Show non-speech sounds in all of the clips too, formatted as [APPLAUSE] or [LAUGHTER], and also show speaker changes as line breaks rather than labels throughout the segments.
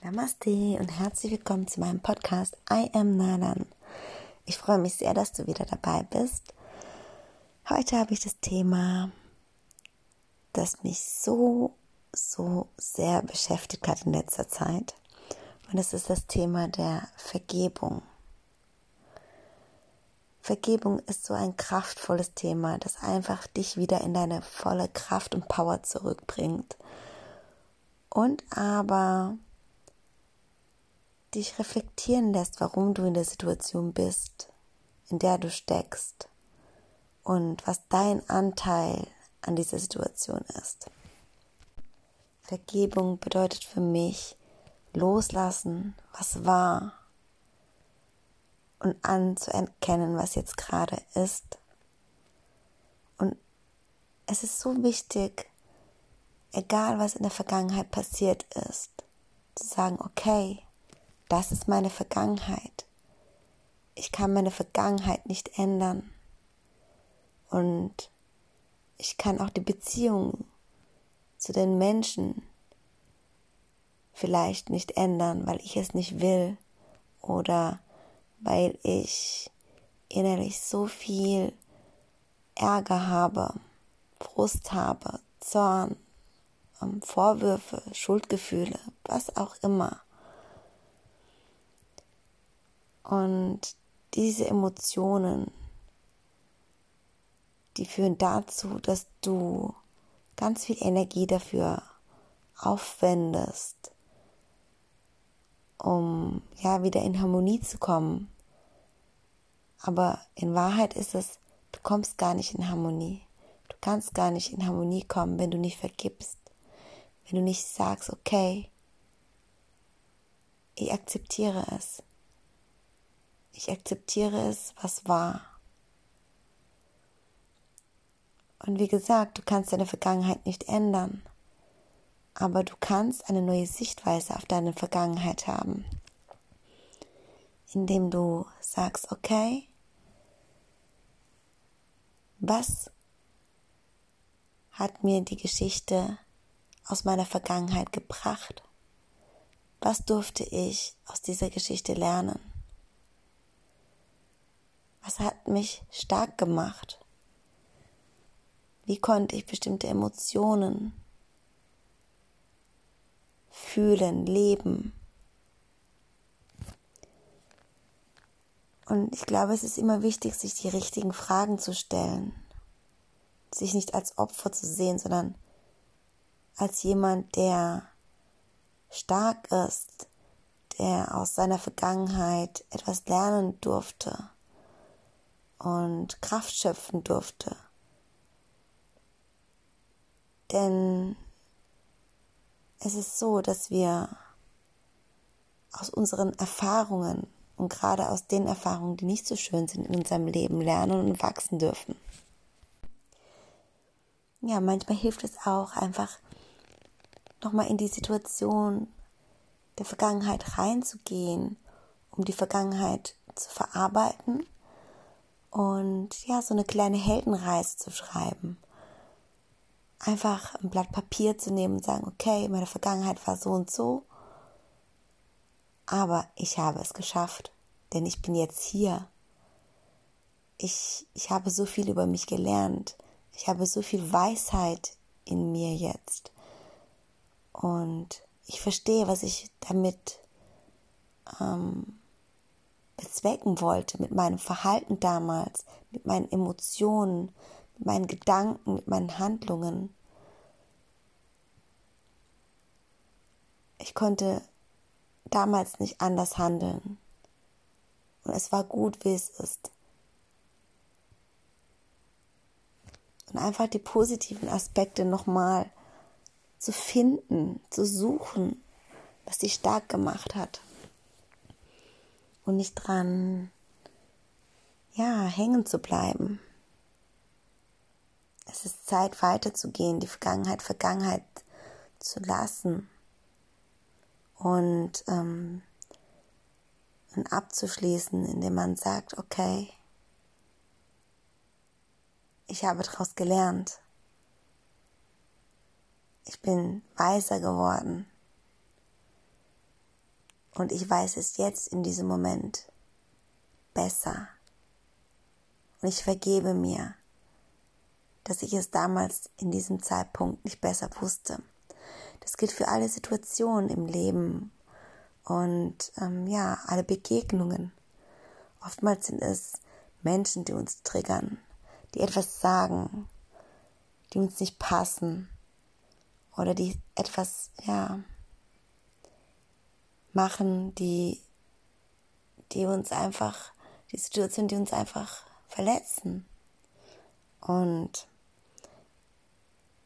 Namaste und herzlich willkommen zu meinem Podcast I Am Nadan. Ich freue mich sehr, dass du wieder dabei bist. Heute habe ich das Thema, das mich so, so sehr beschäftigt hat in letzter Zeit. Und es ist das Thema der Vergebung. Vergebung ist so ein kraftvolles Thema, das einfach dich wieder in deine volle Kraft und Power zurückbringt. Und aber dich reflektieren lässt, warum du in der Situation bist, in der du steckst und was dein Anteil an dieser Situation ist. Vergebung bedeutet für mich loslassen, was war und anzuerkennen, was jetzt gerade ist. Und es ist so wichtig, egal was in der Vergangenheit passiert ist, zu sagen, okay, das ist meine Vergangenheit. Ich kann meine Vergangenheit nicht ändern. Und ich kann auch die Beziehung zu den Menschen vielleicht nicht ändern, weil ich es nicht will oder weil ich innerlich so viel Ärger habe, Frust habe, Zorn, ähm, Vorwürfe, Schuldgefühle, was auch immer. Und diese Emotionen, die führen dazu, dass du ganz viel Energie dafür aufwendest, um ja wieder in Harmonie zu kommen. Aber in Wahrheit ist es, du kommst gar nicht in Harmonie. Du kannst gar nicht in Harmonie kommen, wenn du nicht vergibst. Wenn du nicht sagst, okay, ich akzeptiere es. Ich akzeptiere es, was war. Und wie gesagt, du kannst deine Vergangenheit nicht ändern, aber du kannst eine neue Sichtweise auf deine Vergangenheit haben, indem du sagst, okay, was hat mir die Geschichte aus meiner Vergangenheit gebracht? Was durfte ich aus dieser Geschichte lernen? Was hat mich stark gemacht? Wie konnte ich bestimmte Emotionen fühlen, leben? Und ich glaube, es ist immer wichtig, sich die richtigen Fragen zu stellen. Sich nicht als Opfer zu sehen, sondern als jemand, der stark ist, der aus seiner Vergangenheit etwas lernen durfte und Kraft schöpfen durfte. Denn es ist so, dass wir aus unseren Erfahrungen und gerade aus den Erfahrungen, die nicht so schön sind in unserem Leben, lernen und wachsen dürfen. Ja, manchmal hilft es auch einfach nochmal in die Situation der Vergangenheit reinzugehen, um die Vergangenheit zu verarbeiten und ja, so eine kleine Heldenreise zu schreiben. Einfach ein Blatt Papier zu nehmen und sagen, okay, meine Vergangenheit war so und so, aber ich habe es geschafft, denn ich bin jetzt hier. Ich, ich habe so viel über mich gelernt. Ich habe so viel Weisheit in mir jetzt. Und ich verstehe, was ich damit ähm, bezwecken wollte mit meinem Verhalten damals, mit meinen Emotionen, mit meinen Gedanken, mit meinen Handlungen. Ich konnte damals nicht anders handeln. Und es war gut, wie es ist. Und einfach die positiven Aspekte nochmal zu finden, zu suchen, was sie stark gemacht hat und nicht dran, ja, hängen zu bleiben. Es ist Zeit weiterzugehen, die Vergangenheit Vergangenheit zu lassen und, ähm, und abzuschließen, indem man sagt, okay, ich habe daraus gelernt. Ich bin weiser geworden. Und ich weiß es jetzt in diesem Moment besser. Und ich vergebe mir, dass ich es damals in diesem Zeitpunkt nicht besser wusste. Das gilt für alle Situationen im Leben und ähm, ja, alle Begegnungen. Oftmals sind es Menschen, die uns triggern, die etwas sagen, die uns nicht passen oder die etwas, ja, machen, die, die uns einfach, die Situation, die uns einfach verletzen. Und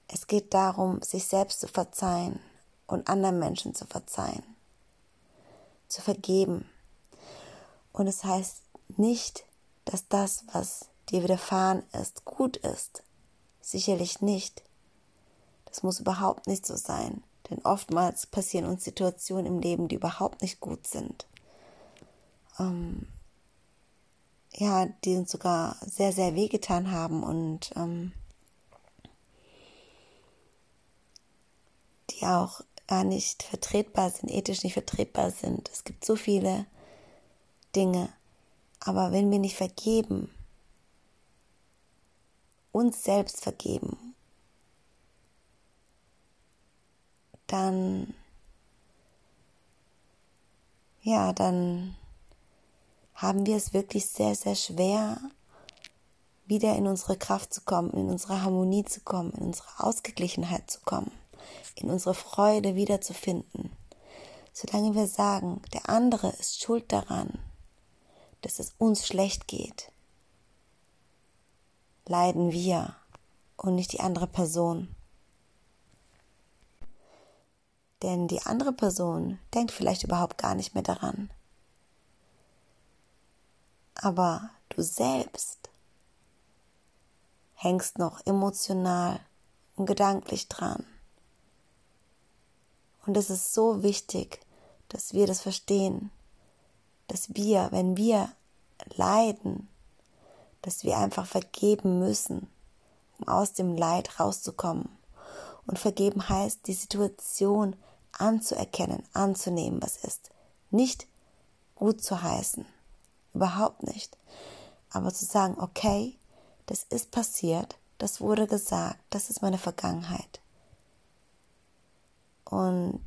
es geht darum, sich selbst zu verzeihen und anderen Menschen zu verzeihen, zu vergeben. Und es heißt nicht, dass das, was dir widerfahren ist, gut ist. Sicherlich nicht. Das muss überhaupt nicht so sein. Denn oftmals passieren uns Situationen im Leben, die überhaupt nicht gut sind. Ähm, ja, die uns sogar sehr, sehr wehgetan haben und ähm, die auch gar nicht vertretbar sind, ethisch nicht vertretbar sind. Es gibt so viele Dinge. Aber wenn wir nicht vergeben, uns selbst vergeben, dann, ja, dann haben wir es wirklich sehr, sehr schwer, wieder in unsere Kraft zu kommen, in unsere Harmonie zu kommen, in unsere Ausgeglichenheit zu kommen, in unsere Freude wiederzufinden. Solange wir sagen, der andere ist schuld daran, dass es uns schlecht geht, leiden wir und nicht die andere Person. Denn die andere Person denkt vielleicht überhaupt gar nicht mehr daran. Aber du selbst hängst noch emotional und gedanklich dran. Und es ist so wichtig, dass wir das verstehen, dass wir, wenn wir leiden, dass wir einfach vergeben müssen, um aus dem Leid rauszukommen. Und vergeben heißt, die Situation anzuerkennen, anzunehmen, was ist. Nicht gut zu heißen. Überhaupt nicht. Aber zu sagen, okay, das ist passiert, das wurde gesagt, das ist meine Vergangenheit. Und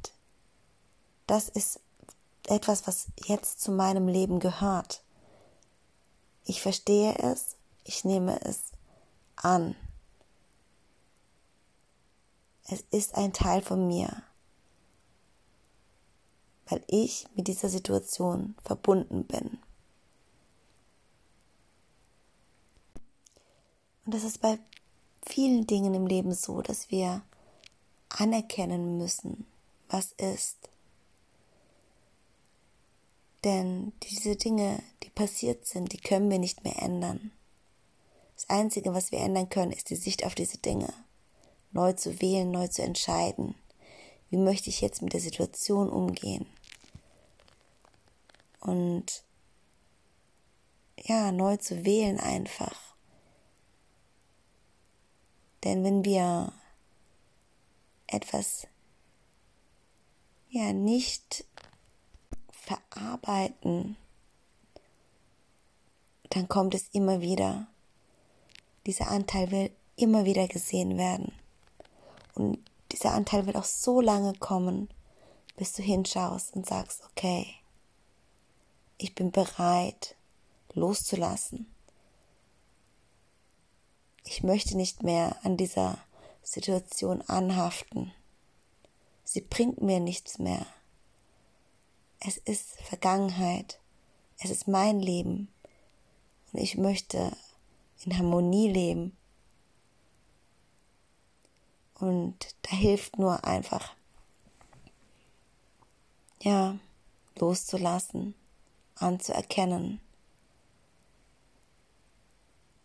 das ist etwas, was jetzt zu meinem Leben gehört. Ich verstehe es, ich nehme es an. Es ist ein Teil von mir weil ich mit dieser Situation verbunden bin. Und das ist bei vielen Dingen im Leben so, dass wir anerkennen müssen, was ist. Denn diese Dinge, die passiert sind, die können wir nicht mehr ändern. Das Einzige, was wir ändern können, ist die Sicht auf diese Dinge. Neu zu wählen, neu zu entscheiden. Wie möchte ich jetzt mit der Situation umgehen? Und ja, neu zu wählen einfach. Denn wenn wir etwas ja nicht verarbeiten, dann kommt es immer wieder. Dieser Anteil will immer wieder gesehen werden. Und dieser Anteil wird auch so lange kommen, bis du hinschaust und sagst, okay, ich bin bereit loszulassen. Ich möchte nicht mehr an dieser Situation anhaften. Sie bringt mir nichts mehr. Es ist Vergangenheit. Es ist mein Leben. Und ich möchte in Harmonie leben. Und da hilft nur einfach, ja, loszulassen, anzuerkennen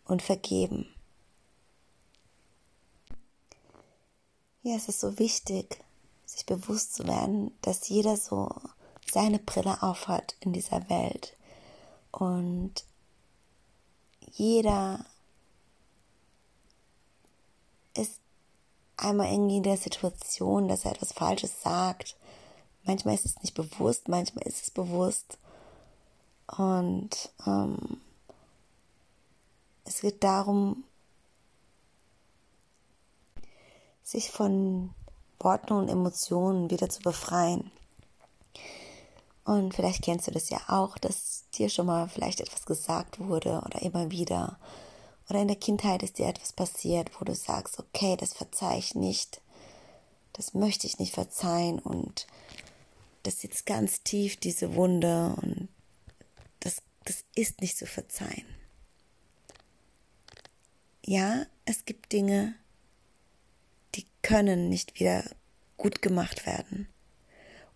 und vergeben. Ja, es ist so wichtig, sich bewusst zu werden, dass jeder so seine Brille aufhat in dieser Welt und jeder ist einmal irgendwie in der Situation, dass er etwas Falsches sagt. Manchmal ist es nicht bewusst, manchmal ist es bewusst. Und ähm, es geht darum, sich von Worten und Emotionen wieder zu befreien. Und vielleicht kennst du das ja auch, dass dir schon mal vielleicht etwas gesagt wurde oder immer wieder. Oder in der Kindheit ist dir etwas passiert, wo du sagst, okay, das verzeih ich nicht. Das möchte ich nicht verzeihen und das sitzt ganz tief, diese Wunde und das, ist nicht zu verzeihen. Ja, es gibt Dinge, die können nicht wieder gut gemacht werden.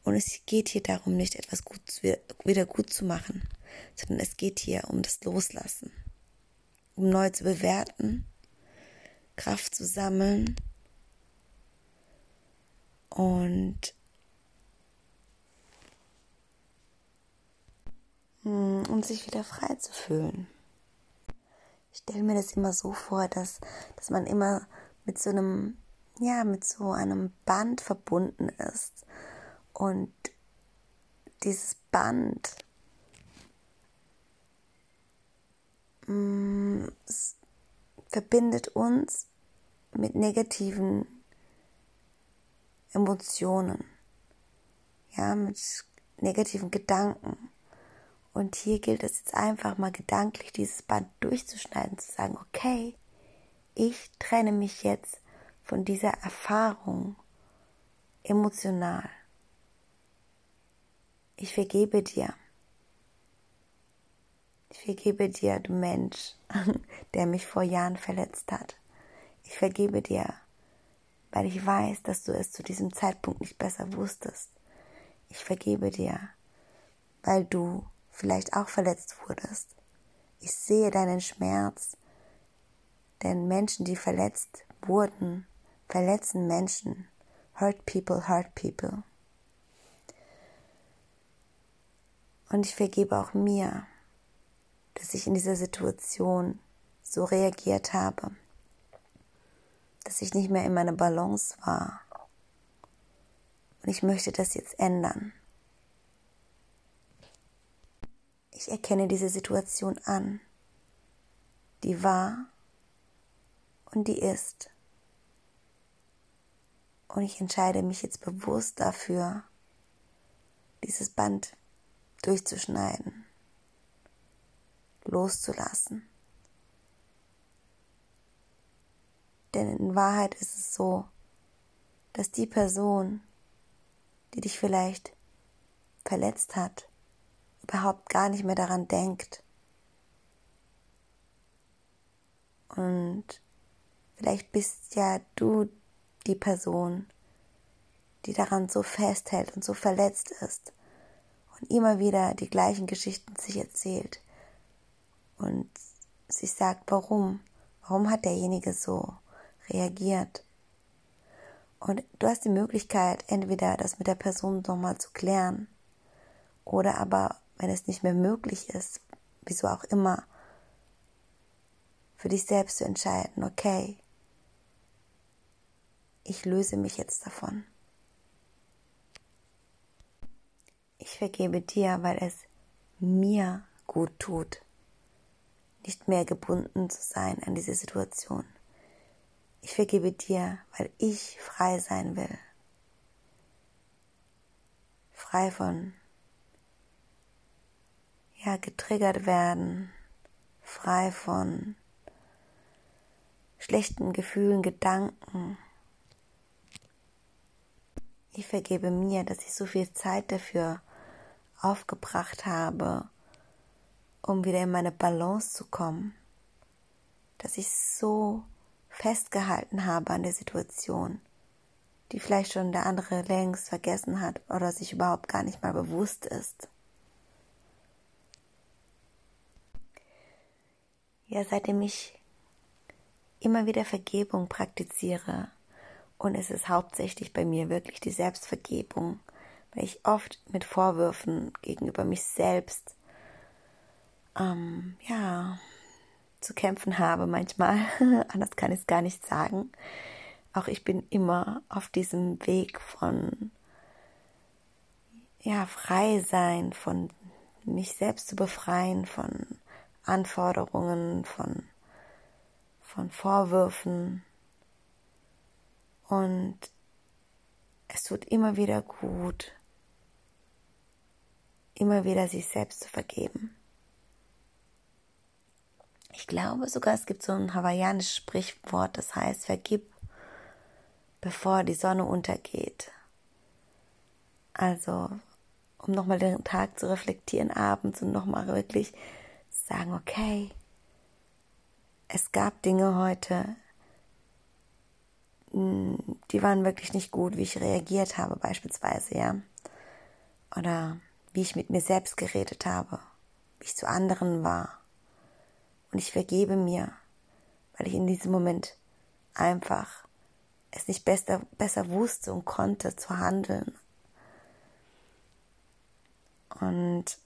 Und es geht hier darum, nicht etwas gut, wieder gut zu machen, sondern es geht hier um das Loslassen, um neu zu bewerten, Kraft zu sammeln und um sich wieder frei zu fühlen. Ich stelle mir das immer so vor, dass, dass man immer mit so einem, ja, mit so einem Band verbunden ist und dieses Band mm, verbindet uns mit negativen Emotionen, ja, mit negativen Gedanken. Und hier gilt es jetzt einfach mal gedanklich, dieses Band durchzuschneiden, zu sagen, okay, ich trenne mich jetzt von dieser Erfahrung emotional. Ich vergebe dir. Ich vergebe dir, du Mensch, [LAUGHS] der mich vor Jahren verletzt hat. Ich vergebe dir, weil ich weiß, dass du es zu diesem Zeitpunkt nicht besser wusstest. Ich vergebe dir, weil du vielleicht auch verletzt wurdest. Ich sehe deinen Schmerz, denn Menschen, die verletzt wurden, verletzen Menschen. Hurt people, hurt people. Und ich vergebe auch mir, dass ich in dieser Situation so reagiert habe, dass ich nicht mehr in meiner Balance war. Und ich möchte das jetzt ändern. Ich erkenne diese Situation an, die war und die ist. Und ich entscheide mich jetzt bewusst dafür, dieses Band durchzuschneiden, loszulassen. Denn in Wahrheit ist es so, dass die Person, die dich vielleicht verletzt hat, überhaupt gar nicht mehr daran denkt. Und vielleicht bist ja du die Person, die daran so festhält und so verletzt ist und immer wieder die gleichen Geschichten sich erzählt und sich sagt, warum, warum hat derjenige so reagiert. Und du hast die Möglichkeit, entweder das mit der Person nochmal zu klären oder aber, wenn es nicht mehr möglich ist, wieso auch immer, für dich selbst zu entscheiden, okay, ich löse mich jetzt davon. Ich vergebe dir, weil es mir gut tut, nicht mehr gebunden zu sein an diese Situation. Ich vergebe dir, weil ich frei sein will. Frei von, ja, getriggert werden, frei von schlechten Gefühlen, Gedanken. Ich vergebe mir, dass ich so viel Zeit dafür aufgebracht habe, um wieder in meine Balance zu kommen, dass ich so festgehalten habe an der Situation, die vielleicht schon der andere längst vergessen hat oder sich überhaupt gar nicht mal bewusst ist. Ja, seitdem ich immer wieder Vergebung praktiziere, und es ist hauptsächlich bei mir wirklich die Selbstvergebung, weil ich oft mit Vorwürfen gegenüber mich selbst ähm, ja zu kämpfen habe manchmal. [LAUGHS] Anders kann ich es gar nicht sagen. Auch ich bin immer auf diesem Weg von ja, frei sein, von mich selbst zu befreien, von Anforderungen, von, von Vorwürfen. Und es tut immer wieder gut, immer wieder sich selbst zu vergeben. Ich glaube sogar, es gibt so ein hawaiianisches Sprichwort, das heißt, vergib, bevor die Sonne untergeht. Also, um nochmal den Tag zu reflektieren abends und nochmal wirklich sagen, okay, es gab Dinge heute, hm, die waren wirklich nicht gut, wie ich reagiert habe beispielsweise, ja. Oder wie ich mit mir selbst geredet habe, wie ich zu anderen war. Und ich vergebe mir, weil ich in diesem Moment einfach es nicht besser, besser wusste und konnte zu handeln. Und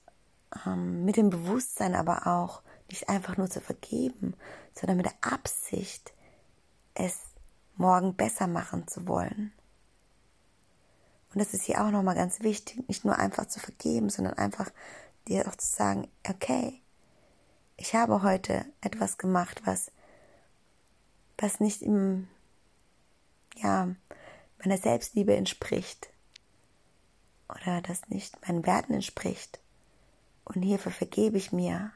ähm, mit dem Bewusstsein aber auch, nicht einfach nur zu vergeben, sondern mit der Absicht, es morgen besser machen zu wollen. Und das ist hier auch nochmal ganz wichtig, nicht nur einfach zu vergeben, sondern einfach dir auch zu sagen, okay, ich habe heute etwas gemacht, was, was nicht im, ja, meiner Selbstliebe entspricht oder das nicht meinen Werten entspricht. Und hierfür vergebe ich mir.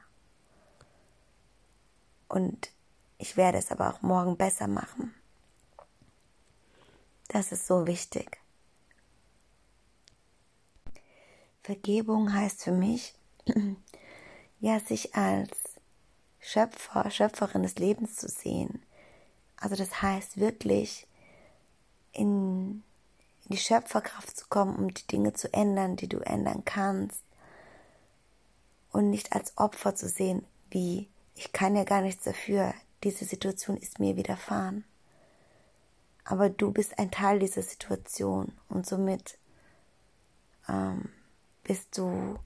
Und ich werde es aber auch morgen besser machen. Das ist so wichtig. Vergebung heißt für mich, [CLEARS THROAT] ja, sich als Schöpfer, Schöpferin des Lebens zu sehen. Also das heißt wirklich in, in die Schöpferkraft zu kommen, um die Dinge zu ändern, die du ändern kannst. Und nicht als Opfer zu sehen, wie ich kann ja gar nichts dafür, diese Situation ist mir widerfahren. Aber du bist ein Teil dieser Situation und somit ähm, bist du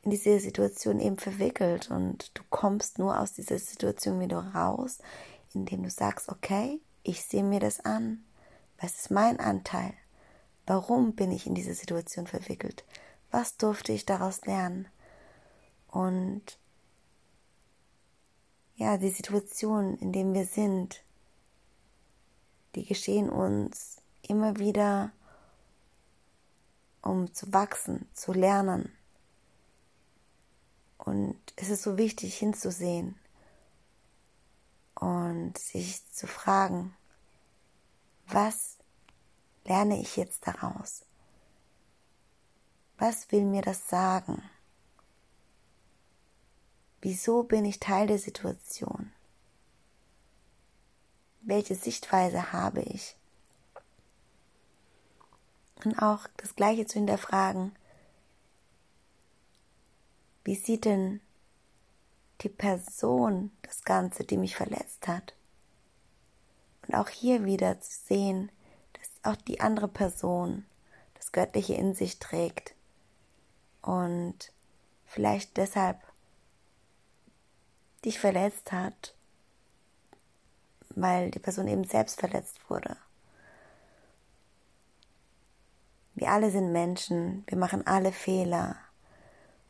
in diese Situation eben verwickelt und du kommst nur aus dieser Situation wieder raus, indem du sagst, okay, ich sehe mir das an. Was ist mein Anteil? Warum bin ich in diese Situation verwickelt? Was durfte ich daraus lernen? Und ja, die Situation, in der wir sind, die geschehen uns immer wieder um zu wachsen, zu lernen. Und es ist so wichtig hinzusehen und sich zu fragen, was lerne ich jetzt daraus? Was will mir das sagen? Wieso bin ich Teil der Situation? Welche Sichtweise habe ich? Und auch das Gleiche zu hinterfragen. Wie sieht denn die Person das Ganze, die mich verletzt hat? Und auch hier wieder zu sehen, dass auch die andere Person das Göttliche in sich trägt und vielleicht deshalb dich verletzt hat, weil die Person eben selbst verletzt wurde. Wir alle sind Menschen, wir machen alle Fehler.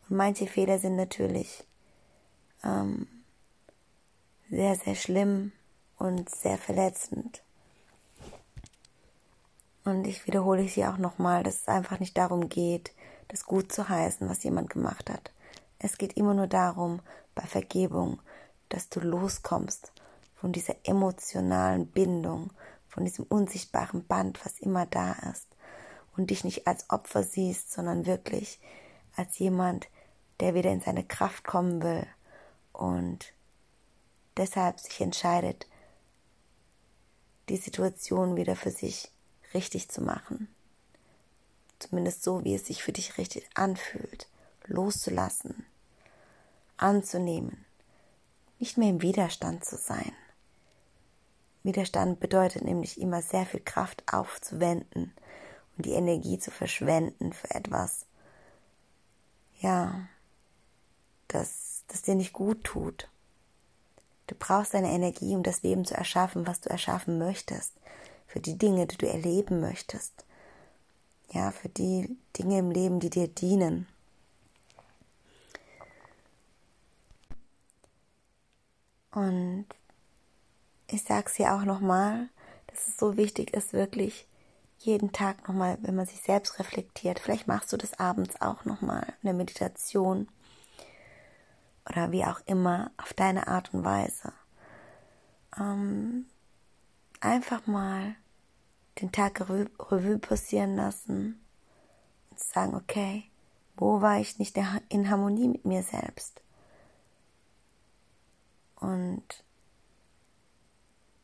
Und manche Fehler sind natürlich ähm, sehr, sehr schlimm und sehr verletzend. Und ich wiederhole es hier auch nochmal, dass es einfach nicht darum geht, das gut zu heißen, was jemand gemacht hat. Es geht immer nur darum, bei Vergebung, dass du loskommst von dieser emotionalen Bindung, von diesem unsichtbaren Band, was immer da ist und dich nicht als Opfer siehst, sondern wirklich als jemand, der wieder in seine Kraft kommen will und deshalb sich entscheidet, die Situation wieder für sich richtig zu machen. Zumindest so, wie es sich für dich richtig anfühlt, loszulassen, anzunehmen, nicht mehr im Widerstand zu sein. Widerstand bedeutet nämlich immer sehr viel Kraft aufzuwenden und die Energie zu verschwenden für etwas, ja, das, das dir nicht gut tut. Du brauchst deine Energie, um das Leben zu erschaffen, was du erschaffen möchtest, für die Dinge, die du erleben möchtest. Ja, für die Dinge im Leben, die dir dienen. Und ich sage es ja auch nochmal, dass es so wichtig ist, wirklich jeden Tag nochmal, wenn man sich selbst reflektiert. Vielleicht machst du das abends auch nochmal, eine Meditation oder wie auch immer, auf deine Art und Weise. Ähm, einfach mal den Tag Revue passieren lassen und sagen, okay, wo war ich nicht in Harmonie mit mir selbst? Und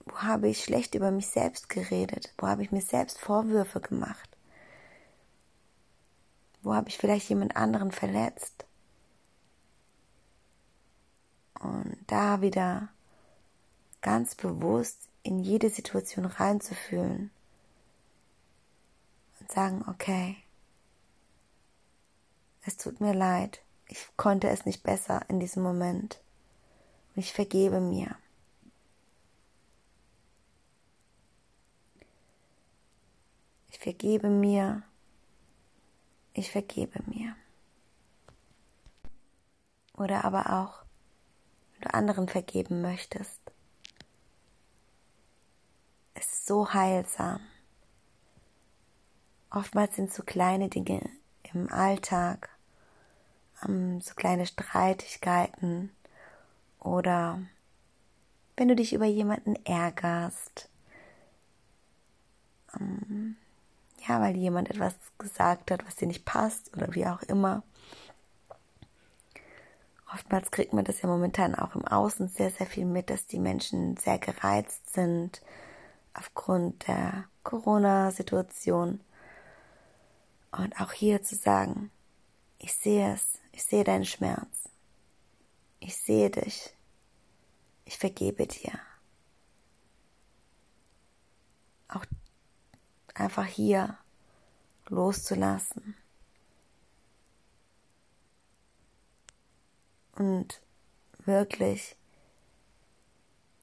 wo habe ich schlecht über mich selbst geredet? Wo habe ich mir selbst Vorwürfe gemacht? Wo habe ich vielleicht jemand anderen verletzt? Und da wieder ganz bewusst in jede Situation reinzufühlen und sagen, okay, es tut mir leid, ich konnte es nicht besser in diesem Moment und ich vergebe mir. Ich vergebe mir, ich vergebe mir. Oder aber auch, wenn du anderen vergeben möchtest, ist so heilsam. Oftmals sind so kleine Dinge im Alltag, ähm, so kleine Streitigkeiten oder wenn du dich über jemanden ärgerst, ähm, ja, weil jemand etwas gesagt hat, was dir nicht passt oder wie auch immer. Oftmals kriegt man das ja momentan auch im Außen sehr, sehr viel mit, dass die Menschen sehr gereizt sind, aufgrund der Corona-Situation. Und auch hier zu sagen, ich sehe es, ich sehe deinen Schmerz, ich sehe dich, ich vergebe dir. Auch einfach hier loszulassen. Und wirklich,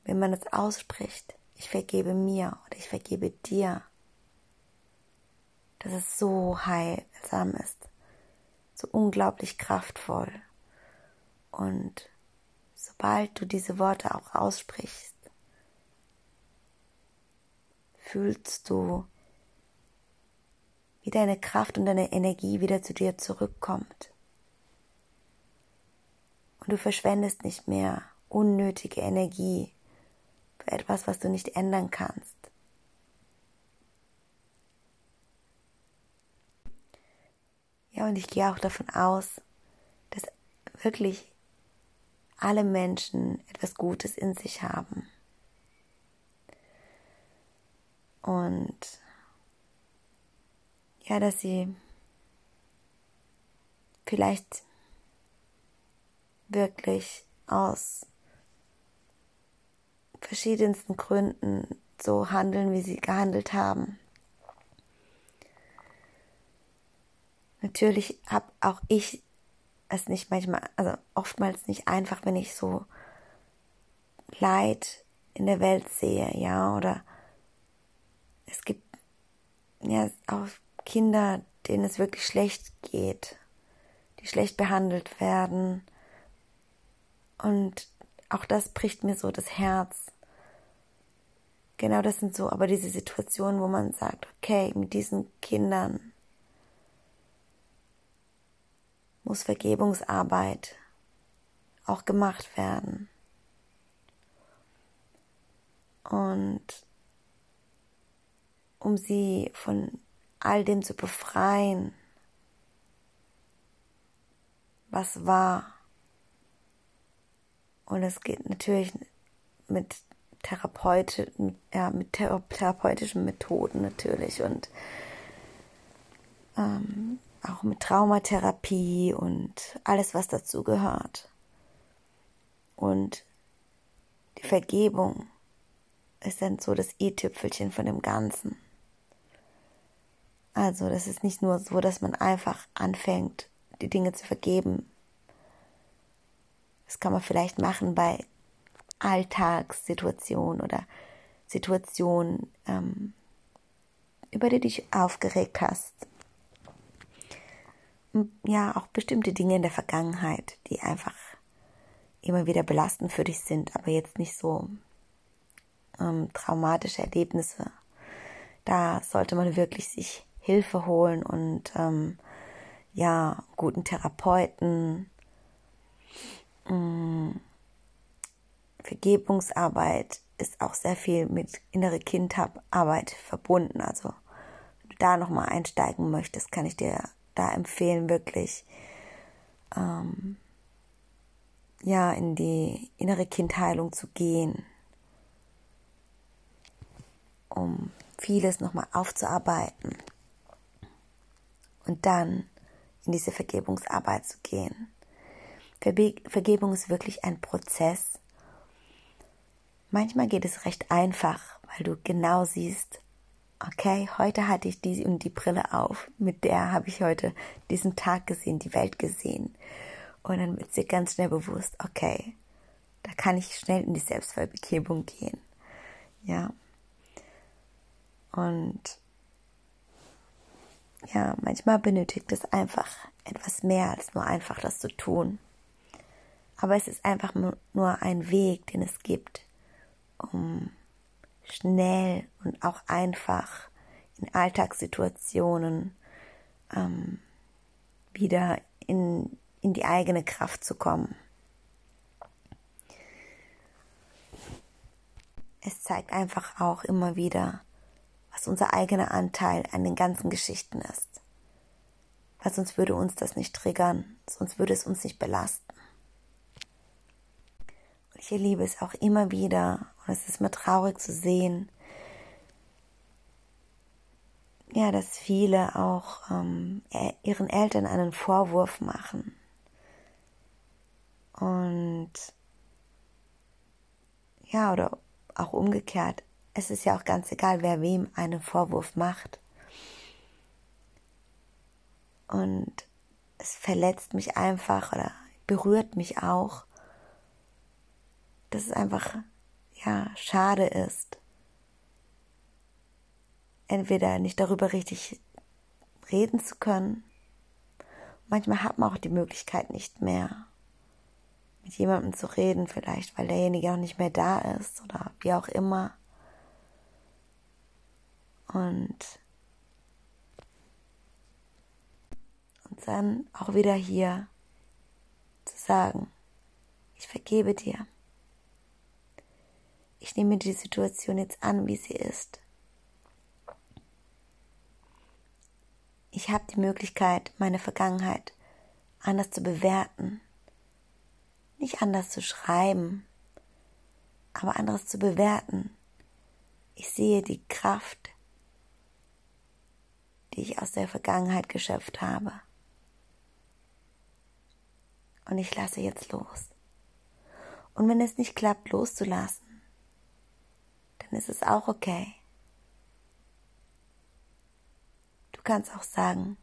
wenn man es ausspricht, ich vergebe mir oder ich vergebe dir, dass es so heilsam ist, so unglaublich kraftvoll. Und sobald du diese Worte auch aussprichst, fühlst du, wie deine Kraft und deine Energie wieder zu dir zurückkommt. Und du verschwendest nicht mehr unnötige Energie für etwas, was du nicht ändern kannst. Ja, und ich gehe auch davon aus, dass wirklich alle Menschen etwas Gutes in sich haben. Und ja, dass sie vielleicht wirklich aus verschiedensten Gründen so handeln, wie sie gehandelt haben. Natürlich habe auch ich es nicht manchmal, also oftmals nicht einfach, wenn ich so Leid in der Welt sehe, ja, oder es gibt ja auch Kinder, denen es wirklich schlecht geht, die schlecht behandelt werden. Und auch das bricht mir so das Herz. Genau das sind so aber diese Situationen, wo man sagt, okay, mit diesen Kindern muss Vergebungsarbeit auch gemacht werden. Und um sie von all dem zu befreien, was war. Und es geht natürlich mit Therapeut, ja, mit therapeutischen Methoden natürlich und ähm, auch mit Traumatherapie und alles, was dazu gehört. Und die Vergebung ist dann so das i-Tüpfelchen von dem Ganzen. Also, das ist nicht nur so, dass man einfach anfängt, die Dinge zu vergeben. Das kann man vielleicht machen bei Alltagssituationen oder Situationen, ähm, über die du dich aufgeregt hast ja auch bestimmte Dinge in der Vergangenheit, die einfach immer wieder belastend für dich sind, aber jetzt nicht so ähm, traumatische Erlebnisse. Da sollte man wirklich sich Hilfe holen und ähm, ja, guten Therapeuten, mh, mm, Vergebungsarbeit ist auch sehr viel mit innere Kindarbeit verbunden. Also, wenn du da nochmal einsteigen möchtest, kann ich dir da empfehlen, wirklich ähm, ja, in die innere Kindheilung zu gehen, um vieles nochmal aufzuarbeiten und dann in diese Vergebungsarbeit zu gehen. Vergebung ist wirklich ein Prozess. Manchmal geht es recht einfach, weil du genau siehst, okay, heute hatte ich die und die Brille auf, mit der habe ich heute diesen Tag gesehen, die Welt gesehen. Und dann wird dir ganz schnell bewusst, okay, da kann ich schnell in die Selbstvergebung gehen. Ja. Und ja, manchmal benötigt es einfach etwas mehr als nur einfach das zu tun. Aber es ist einfach nur ein Weg, den es gibt, um schnell und auch einfach in Alltagssituationen ähm, wieder in, in die eigene Kraft zu kommen. Es zeigt einfach auch immer wieder, was unser eigener Anteil an den ganzen Geschichten ist. Weil sonst würde uns das nicht triggern, sonst würde es uns nicht belasten. Ich erlebe es auch immer wieder, und es ist mir traurig zu sehen, ja, dass viele auch ähm, ihren Eltern einen Vorwurf machen. Und ja, oder auch umgekehrt, es ist ja auch ganz egal, wer wem einen Vorwurf macht. Und es verletzt mich einfach oder berührt mich auch, dass es einfach, ja, schade ist. Entweder nicht darüber richtig reden zu können. Manchmal hat man auch die Möglichkeit nicht mehr, mit jemandem zu reden, vielleicht weil derjenige auch nicht mehr da ist oder wie auch immer. Und, und dann auch wieder hier zu sagen, ich vergebe dir. Ich nehme die Situation jetzt an, wie sie ist. Ich habe die Möglichkeit, meine Vergangenheit anders zu bewerten, nicht anders zu schreiben, aber anders zu bewerten. Ich sehe die Kraft, die ich aus der Vergangenheit geschöpft habe. Und ich lasse jetzt los. Und wenn es nicht klappt, loszulassen, dann ist es auch okay. Du kannst auch sagen,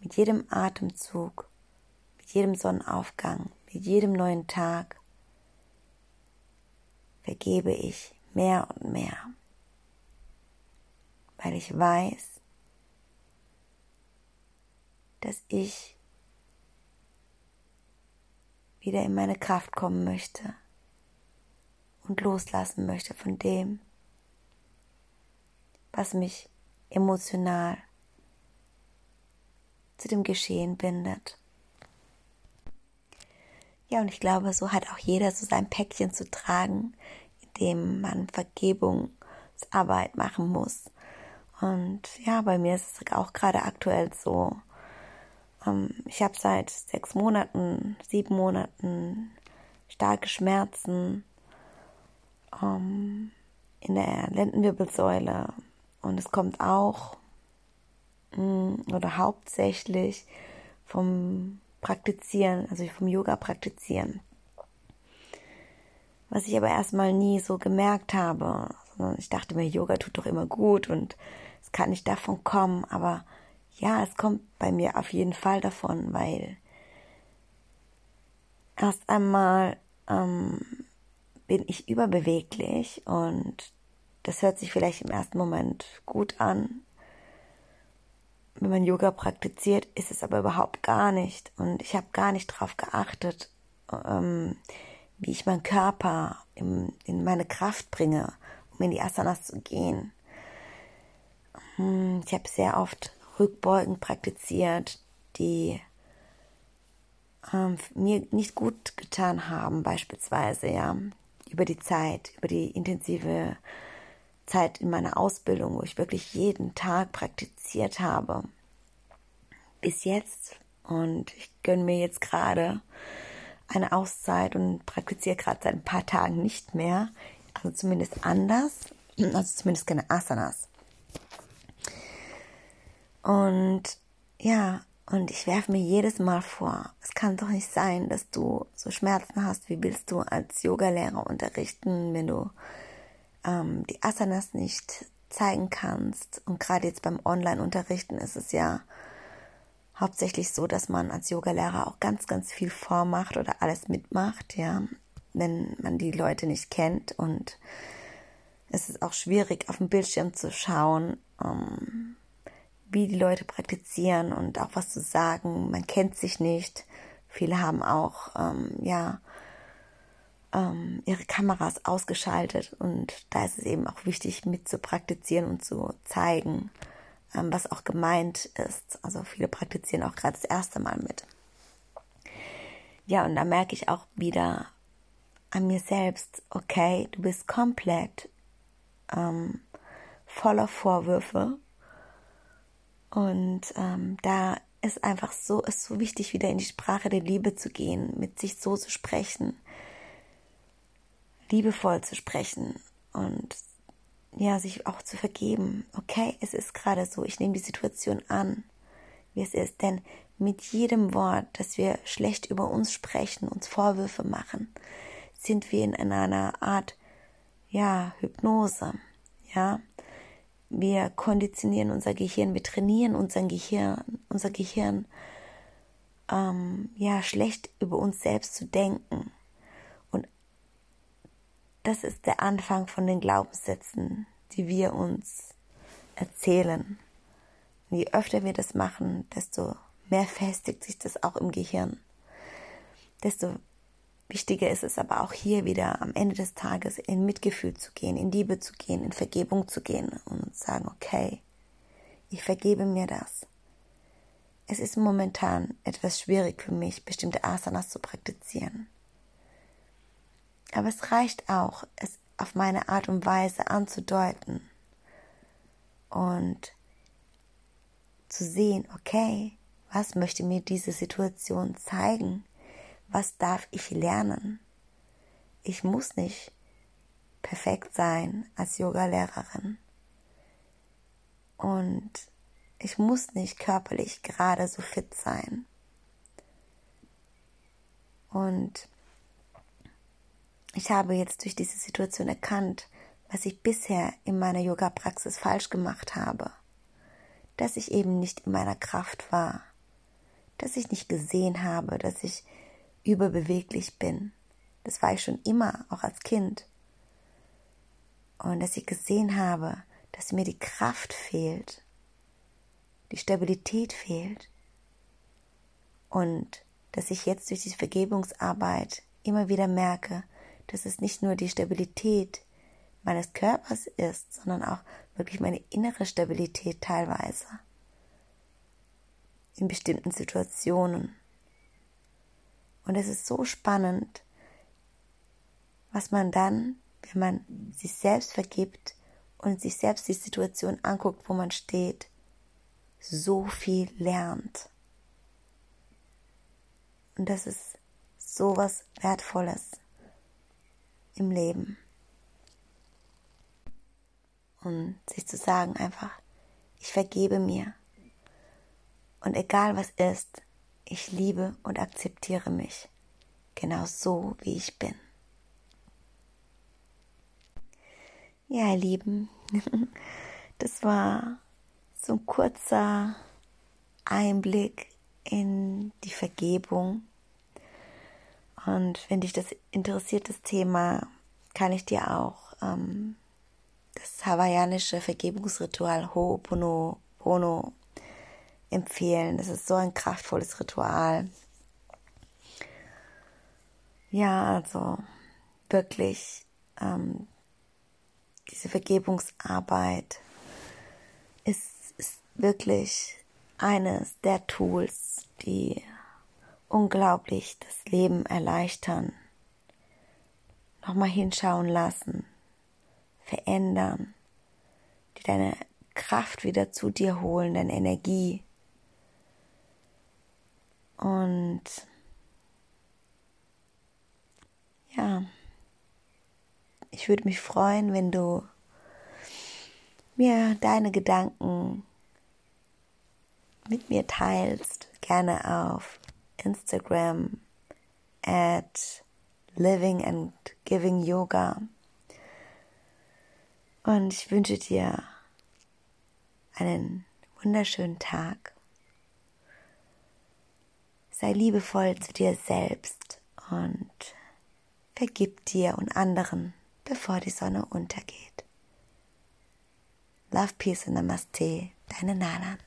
mit jedem Atemzug, mit jedem Sonnenaufgang, mit jedem neuen Tag vergebe ich mehr und mehr, weil ich weiß, dass ich wieder in meine Kraft kommen möchte und loslassen möchte von dem, was mich emotional zu dem Geschehen bindet. Ja, und ich glaube, so hat auch jeder so sein Päckchen zu tragen, in dem man Vergebungsarbeit machen muss. Und ja, bei mir ist es auch gerade aktuell so, ähm, ich habe seit sechs Monaten, sieben Monaten starke Schmerzen ähm, in der Lendenwirbelsäule und es kommt auch mm, oder hauptsächlich vom Praktizieren, also vom Yoga praktizieren. Was ich aber erstmal nie so gemerkt habe, sondern ich dachte mir, Yoga tut doch immer gut und es kann nicht davon kommen, aber ja, es kommt bei mir auf jeden Fall davon, weil erst einmal ähm, bin ich überbeweglich und das hört sich vielleicht im ersten Moment gut an. wenn man Yoga praktiziert, ist es aber überhaupt gar nicht. Und ich habe gar nicht darauf geachtet, ähm, wie ich meinen Körper in, in meine Kraft bringe, um in die Asanas zu gehen. Hm, ich habe sehr oft Rückbeugen praktiziert, die ähm, mir nicht gut getan haben, beispielsweise, ja, über die Zeit, über die intensive Zeit in meiner Ausbildung, wo ich wirklich jeden Tag praktiziert habe. Bis jetzt. Und ich gönne mir jetzt gerade eine Auszeit und praktiziere gerade seit ein paar Tagen nicht mehr. Also zumindest anders. Also zumindest keine Asanas. Und ja, und ich werfe mir jedes Mal vor, es kann doch nicht sein, dass du so Schmerzen hast, wie willst du als Yogalehrer unterrichten, wenn du ähm, die Asanas nicht zeigen kannst. Und gerade jetzt beim Online-Unterrichten ist es ja hauptsächlich so, dass man als Yogalehrer auch ganz, ganz viel vormacht oder alles mitmacht, ja, wenn man die Leute nicht kennt. Und es ist auch schwierig, auf dem Bildschirm zu schauen, ähm, wie die Leute praktizieren und auch was zu sagen. Man kennt sich nicht. Viele haben auch, ähm, ja, ähm, ihre Kameras ausgeschaltet und da ist es eben auch wichtig, mit zu praktizieren und zu zeigen, ähm, was auch gemeint ist. Also viele praktizieren auch gerade das erste Mal mit. Ja, und da merke ich auch wieder an mir selbst, okay, du bist komplett ähm, voller Vorwürfe und ähm, da ist einfach so, ist so wichtig, wieder in die Sprache der Liebe zu gehen, mit sich so zu sprechen, liebevoll zu sprechen und ja, sich auch zu vergeben. Okay, es ist gerade so, ich nehme die Situation an, wie es ist, denn mit jedem Wort, das wir schlecht über uns sprechen, uns Vorwürfe machen, sind wir in einer Art, ja, Hypnose, ja, wir konditionieren unser Gehirn, wir trainieren unser Gehirn, unser Gehirn, ähm, ja, schlecht über uns selbst zu denken. Das ist der Anfang von den Glaubenssätzen, die wir uns erzählen. Und je öfter wir das machen, desto mehr festigt sich das auch im Gehirn. Desto Wichtiger ist es aber auch hier wieder am Ende des Tages in Mitgefühl zu gehen, in Liebe zu gehen, in Vergebung zu gehen und sagen, okay, ich vergebe mir das. Es ist momentan etwas schwierig für mich, bestimmte Asanas zu praktizieren. Aber es reicht auch, es auf meine Art und Weise anzudeuten und zu sehen, okay, was möchte mir diese Situation zeigen? was darf ich lernen? Ich muss nicht perfekt sein als Yogalehrerin. Und ich muss nicht körperlich gerade so fit sein. Und ich habe jetzt durch diese Situation erkannt, was ich bisher in meiner Yoga-Praxis falsch gemacht habe. Dass ich eben nicht in meiner Kraft war. Dass ich nicht gesehen habe, dass ich überbeweglich bin. Das war ich schon immer, auch als Kind. Und dass ich gesehen habe, dass mir die Kraft fehlt, die Stabilität fehlt. Und dass ich jetzt durch die Vergebungsarbeit immer wieder merke, dass es nicht nur die Stabilität meines Körpers ist, sondern auch wirklich meine innere Stabilität teilweise. In bestimmten Situationen. Und es ist so spannend, was man dann, wenn man sich selbst vergibt und sich selbst die Situation anguckt, wo man steht, so viel lernt. Und das ist so was Wertvolles im Leben. Und sich zu sagen einfach, ich vergebe mir. Und egal was ist, ich liebe und akzeptiere mich, genau so wie ich bin. Ja, ihr Lieben, [LAUGHS] das war so ein kurzer Einblick in die Vergebung. Und wenn dich das interessiert, das Thema, kann ich dir auch ähm, das hawaiianische Vergebungsritual Ho'oponopono empfehlen. Das ist so ein kraftvolles Ritual. Ja, also wirklich ähm, diese Vergebungsarbeit ist, ist wirklich eines der Tools, die unglaublich das Leben erleichtern, nochmal hinschauen lassen, verändern, die deine Kraft wieder zu dir holen, deine Energie. Und ja, ich würde mich freuen, wenn du mir deine Gedanken mit mir teilst, gerne auf Instagram at Living and Giving Yoga. Und ich wünsche dir einen wunderschönen Tag. Sei liebevoll zu dir selbst und vergib dir und anderen, bevor die Sonne untergeht. Love, Peace und Namaste, deine Nalan.